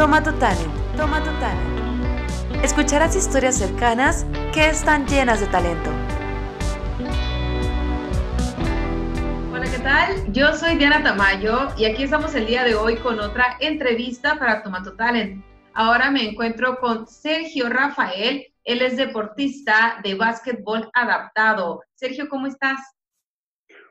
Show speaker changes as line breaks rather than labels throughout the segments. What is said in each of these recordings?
Toma tu talent, toma tu talent. Escucharás historias cercanas que están llenas de talento.
Hola, ¿qué tal? Yo soy Diana Tamayo y aquí estamos el día de hoy con otra entrevista para Toma tu Talent. Ahora me encuentro con Sergio Rafael, él es deportista de básquetbol adaptado. Sergio, ¿cómo estás?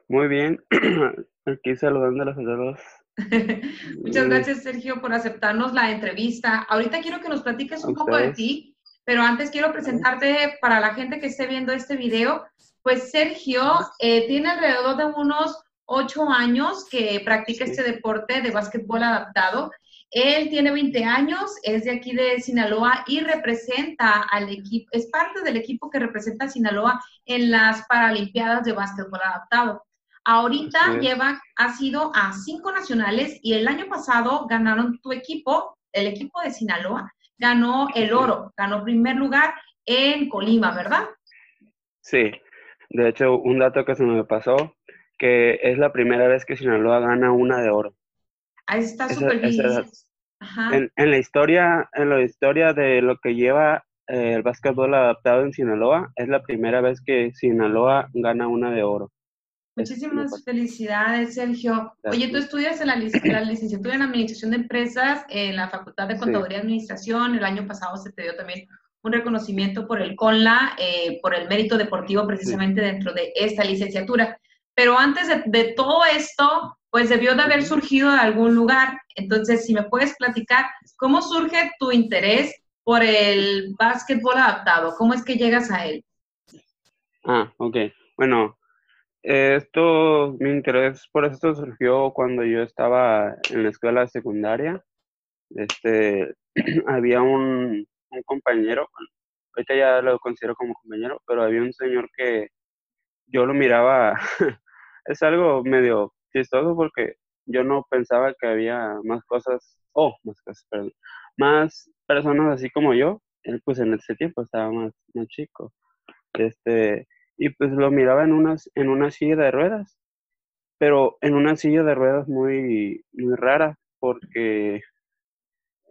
Muy bien, aquí saludándolos a todos.
Muchas gracias, Sergio, por aceptarnos la entrevista. Ahorita quiero que nos platiques un poco de ti, pero antes quiero presentarte para la gente que esté viendo este video. Pues Sergio eh, tiene alrededor de unos ocho años que practica este deporte de básquetbol adaptado. Él tiene 20 años, es de aquí de Sinaloa y representa al equipo, es parte del equipo que representa a Sinaloa en las Paralimpiadas de básquetbol adaptado. Ahorita lleva, ha sido a cinco nacionales y el año pasado ganaron tu equipo, el equipo de Sinaloa, ganó el oro, ganó primer lugar en Colima, ¿verdad?
Sí, de hecho, un dato que se me pasó, que es la primera vez que Sinaloa gana una de oro.
Ahí está súper bien.
En, en, la historia, en la historia de lo que lleva eh, el básquetbol adaptado en Sinaloa, es la primera vez que Sinaloa gana una de oro.
Muchísimas felicidades, Sergio. Oye, tú estudias en la, licenciatura en Administración de Empresas en la Facultad de Contaduría y Administración. El año pasado se te dio también un reconocimiento por el CONLA, eh, por el mérito deportivo precisamente dentro de esta licenciatura. Pero antes de, todo esto, pues debió de haber surgido de algún lugar. Entonces, si me puedes platicar, ¿cómo surge tu interés por el básquetbol adaptado? ¿Cómo es que llegas a él?
Ah, ok. Bueno, esto, mi interés por esto surgió cuando yo estaba en la escuela secundaria. Este, había un, compañero, ahorita ya lo considero como compañero, pero había un señor que yo lo miraba es algo medio chistoso porque yo no pensaba que había más cosas, oh, más cosas, perdón, más personas así como yo, él pues en ese tiempo estaba más, más chico, este, y pues lo miraba en una, en una silla de ruedas, pero en una silla de ruedas muy, muy rara, porque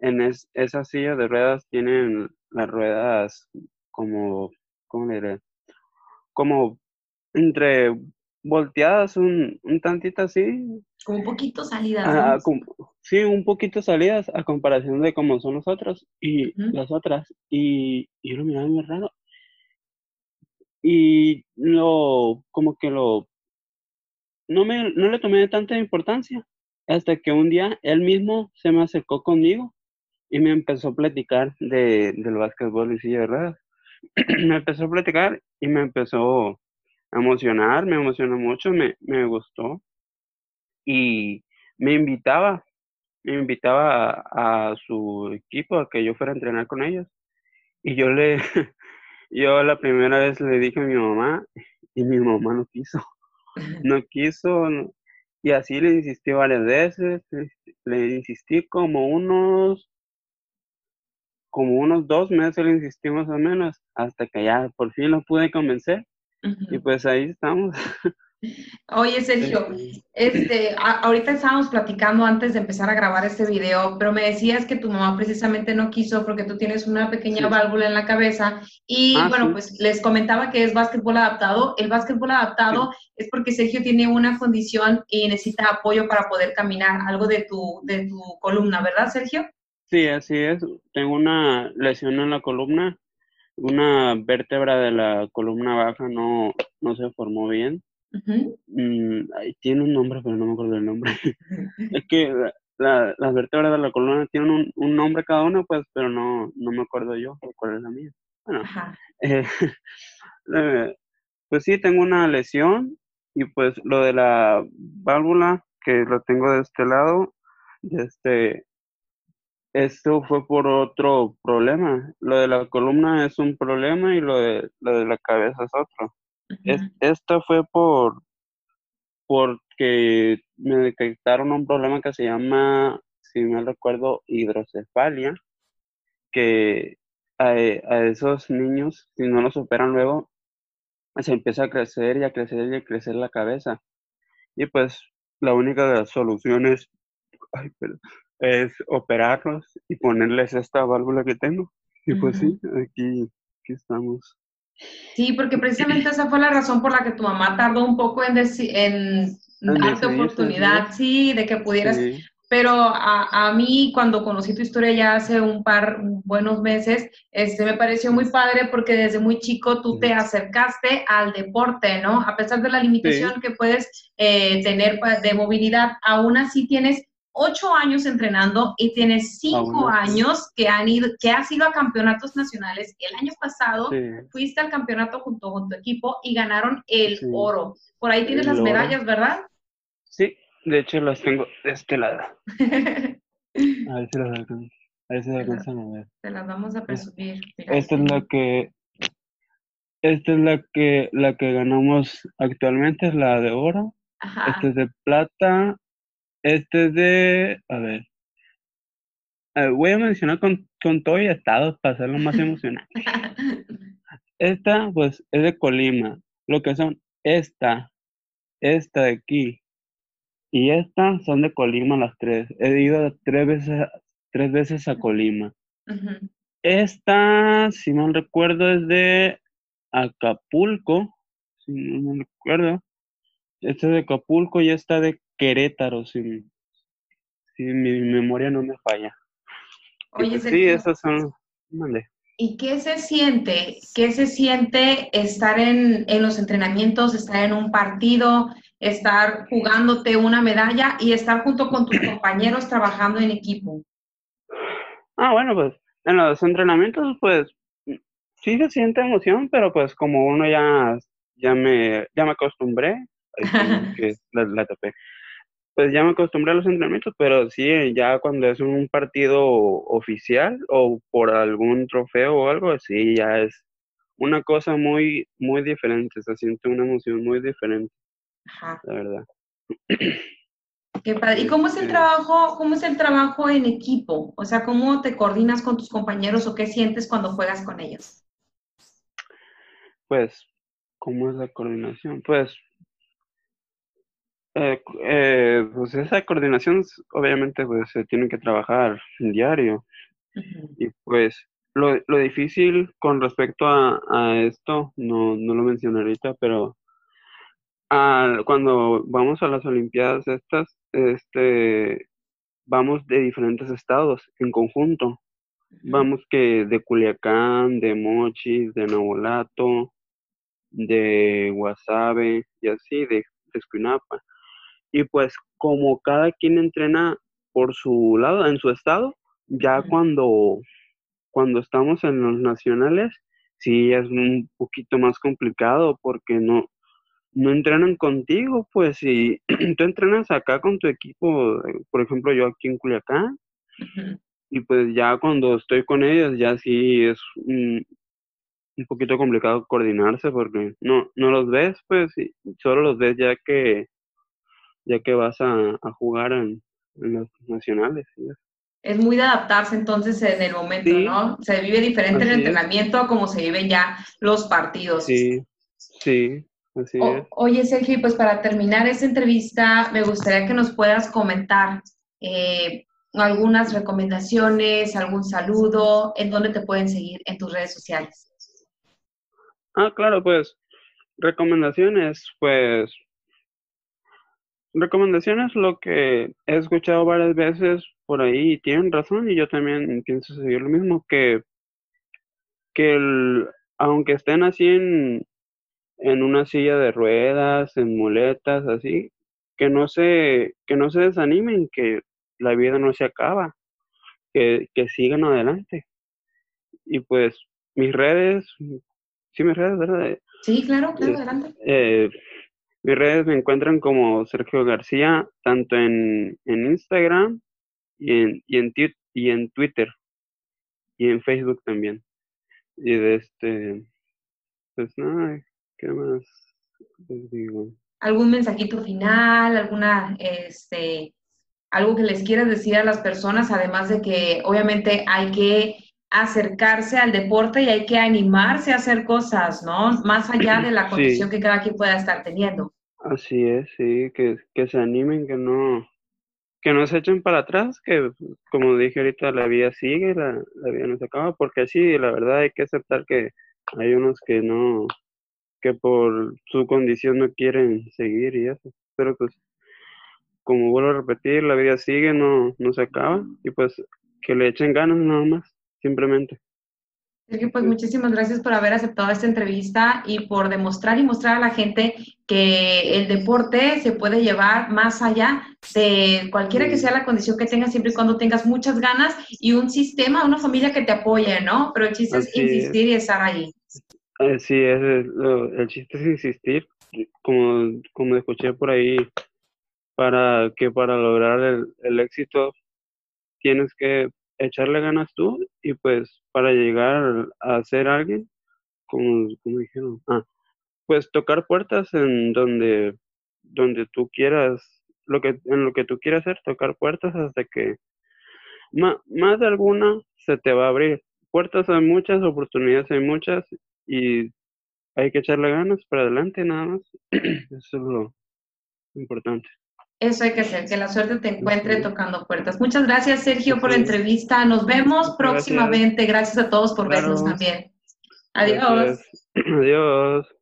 en esa silla de ruedas tienen las ruedas como, ¿cómo le diré? Como entre volteadas un, un tantito así.
Como un poquito salidas.
sí, un poquito salidas a comparación de cómo son nosotros y las otras. Y, yo lo miraba muy raro. Y lo, como que lo, no, me, no le tomé tanta importancia. Hasta que un día él mismo se me acercó conmigo y me empezó a platicar de, del básquetbol y silla de ruedas. me empezó a platicar y me empezó emocionar, me emocionó mucho, me, me gustó. Y me invitaba, me invitaba a, a, su equipo a que yo fuera a entrenar con ellos. Y yo le, yo la primera vez le dije a mi mamá y mi mamá no quiso, no quiso. y así le insistí varias veces, le, insistí como unos, como unos dos meses le insistí más o menos, hasta que ya por fin lo pude convencer. Y pues ahí estamos.
Oye, Sergio, este, ahorita estábamos platicando antes de empezar a grabar este video, pero me decías que tu mamá precisamente no quiso porque tú tienes una pequeña válvula en la cabeza y
Ah,
bueno,
sí.
pues les comentaba que es básquetbol adaptado. El básquetbol adaptado es porque Sergio tiene una condición y necesita apoyo para poder caminar, algo de tu, de tu columna, ¿verdad, Sergio?
Sí, así es. Tengo una lesión en la columna, una vértebra de la columna baja no, no se formó bien. Mm, ay, tiene un nombre, pero no me acuerdo del nombre. Es que la- la- las vértebras de la columna tienen un, un nombre cada una, pues, pero no, no me acuerdo yo cuál es la mía. Bueno, eh, eh, pues sí, tengo una lesión y pues lo de la válvula, que lo tengo de este lado, este, esto fue por otro problema. Lo de la columna es un problema y lo de, lo de la cabeza es otro. Es, esta fue por porque me detectaron un problema que se llama, si me recuerdo, hidrocefalia, que a, a esos niños, si no los operan luego, se empieza a crecer y a crecer y a crecer la cabeza. Y pues la única de las soluciones, ay, perdón, es operarlos y ponerles esta válvula que tengo. Y pues sí, aquí, aquí estamos.
Sí, porque precisamente esa fue la razón por la que tu mamá tardó un poco en, en darte oportunidad, sí, de que pudieras. Pero a, a, mí, cuando conocí tu historia ya hace un par buenos meses, este, me pareció muy padre porque desde muy chico tú te acercaste al deporte, ¿no? A pesar de la limitación que puedes eh, tener de movilidad, aún así tienes ocho años entrenando y tienes cinco años que, han ido, que has ido a campeonatos nacionales. El año pasado fuiste al campeonato junto con tu equipo y ganaron el oro. Por ahí tienes las medallas, ¿verdad?
Sí, de hecho las tengo de este lado. a ver si las alcanzan. A ver si las alcanzan a ver.
Te las vamos a presumir.
esta es la que esta es la que la que ganamos actualmente, es la de oro. Esta es de plata, este es de, a ver, voy a mencionar con, con todo y estado para hacerlo más emocionante. Esta, pues, es de Colima. Lo que son esta, esta de aquí y esta son de Colima las tres. He ido tres veces, tres veces a Colima. Esta, si no recuerdo, es de Acapulco. Si no me recuerdo. Esta es de Acapulco y esta de Querétaro, si, mi memoria no me falla. Oye, sí, esas son.
¿Y qué se siente? ¿Qué se siente estar en, en, los entrenamientos, estar en un partido, estar jugándote una medalla y estar junto con tus compañeros trabajando en equipo?
Ah, bueno, pues en los entrenamientos, pues sí se siente emoción, pero pues como uno ya, ya, me, ya me acostumbré, que la, la tapé pues ya me acostumbré a los entrenamientos, pero sí, ya cuando es un partido oficial o por algún trofeo o algo así, ya es una cosa muy, muy diferente, se siente una emoción muy diferente, Ajá. la verdad.
Qué padre. ¿Y cómo es el trabajo, cómo es el trabajo en equipo? O sea, ¿cómo te coordinas con tus compañeros o qué sientes cuando juegas con ellos?
Pues, ¿cómo es la coordinación? Pues eh, eh, pues esa coordinación obviamente pues se tiene que trabajar diario y pues lo, lo, difícil con respecto a, a esto, no, no, lo mencioné ahorita, pero cuando vamos a las Olimpiadas estas, este, vamos de diferentes estados en conjunto. Vamos que de Culiacán, de Mochis, de Navolato, de Guasave y así, de, de Escuinapa. Y pues como cada quien entrena por su lado, en su estado, ya cuando, cuando estamos en los nacionales, sí es un poquito más complicado porque no, no entrenan contigo, pues si tú entrenas acá con tu equipo, por ejemplo yo aquí en Culiacán, y pues ya cuando estoy con ellos ya sí es un, un, poquito complicado coordinarse porque no, no los ves, pues solo los ves ya que ya que vas a, jugar en, los nacionales.
Es muy de adaptarse entonces en el momento, ¿no? Se vive diferente el entrenamiento como se viven ya los partidos.
Sí, sí, así es.
Oye, Sergio, pues para terminar esta entrevista, me gustaría que nos puedas comentar eh, algunas recomendaciones, algún saludo, en dónde te pueden seguir en tus redes sociales.
Ah, claro, pues recomendaciones, pues recomendaciones, lo que he escuchado varias veces por ahí y tienen razón y yo también pienso seguir lo mismo, que, que el, aunque estén así en, en una silla de ruedas, en muletas, así, que no se, que no se desanimen, que la vida no se acaba, que, que sigan adelante. Y pues mis redes, sí, mis redes, ¿verdad?
Sí, claro, claro, adelante.
Eh, mis redes me encuentran como Sergio García, tanto en, Instagram y en, y, en, y en Twitter y en Facebook también. Y de este, pues nada, ¿qué más les digo?
¿Algún mensajito final? ¿Alguna, este, algo que les quieras decir a las personas? Además de que obviamente hay que acercarse al deporte y hay que animarse a hacer cosas, ¿no? Más allá de la condición que cada quien pueda estar teniendo.
Así es, sí, que, que se animen, que no, que no se echen para atrás, que como dije ahorita, la vida sigue, la, la vida no se acaba, porque sí, la verdad hay que aceptar que hay unos que no, que por su condición no quieren seguir y eso, pero pues como vuelvo a repetir, la vida sigue, no, no se acaba, y pues que le echen ganas nada más, simplemente.
Sergio, pues muchísimas gracias por haber aceptado esta entrevista y por demostrar y mostrar a la gente que el deporte se puede llevar más allá de cualquiera que sea la condición que tengas, siempre y cuando tengas muchas ganas y un sistema, una familia que te apoye, ¿no? Pero el chiste es insistir y estar ahí.
Sí, es, el chiste es insistir, como, como escuché por ahí, para que para lograr el, el éxito tienes que echarle ganas tú y pues para llegar a ser alguien, como, como dijeron, ah, pues tocar puertas en donde, donde tú quieras, lo que, en lo que tú quieras hacer, tocar puertas hasta que más, más de alguna se te va a abrir. Puertas hay muchas, oportunidades hay muchas y hay que echarle ganas para adelante nada más. Eso es lo importante.
Eso hay que hacer, que la suerte te encuentre tocando puertas. Muchas gracias, Sergio, por la entrevista. Nos vemos próximamente. Gracias a todos por vernos también. Adiós.
Adiós.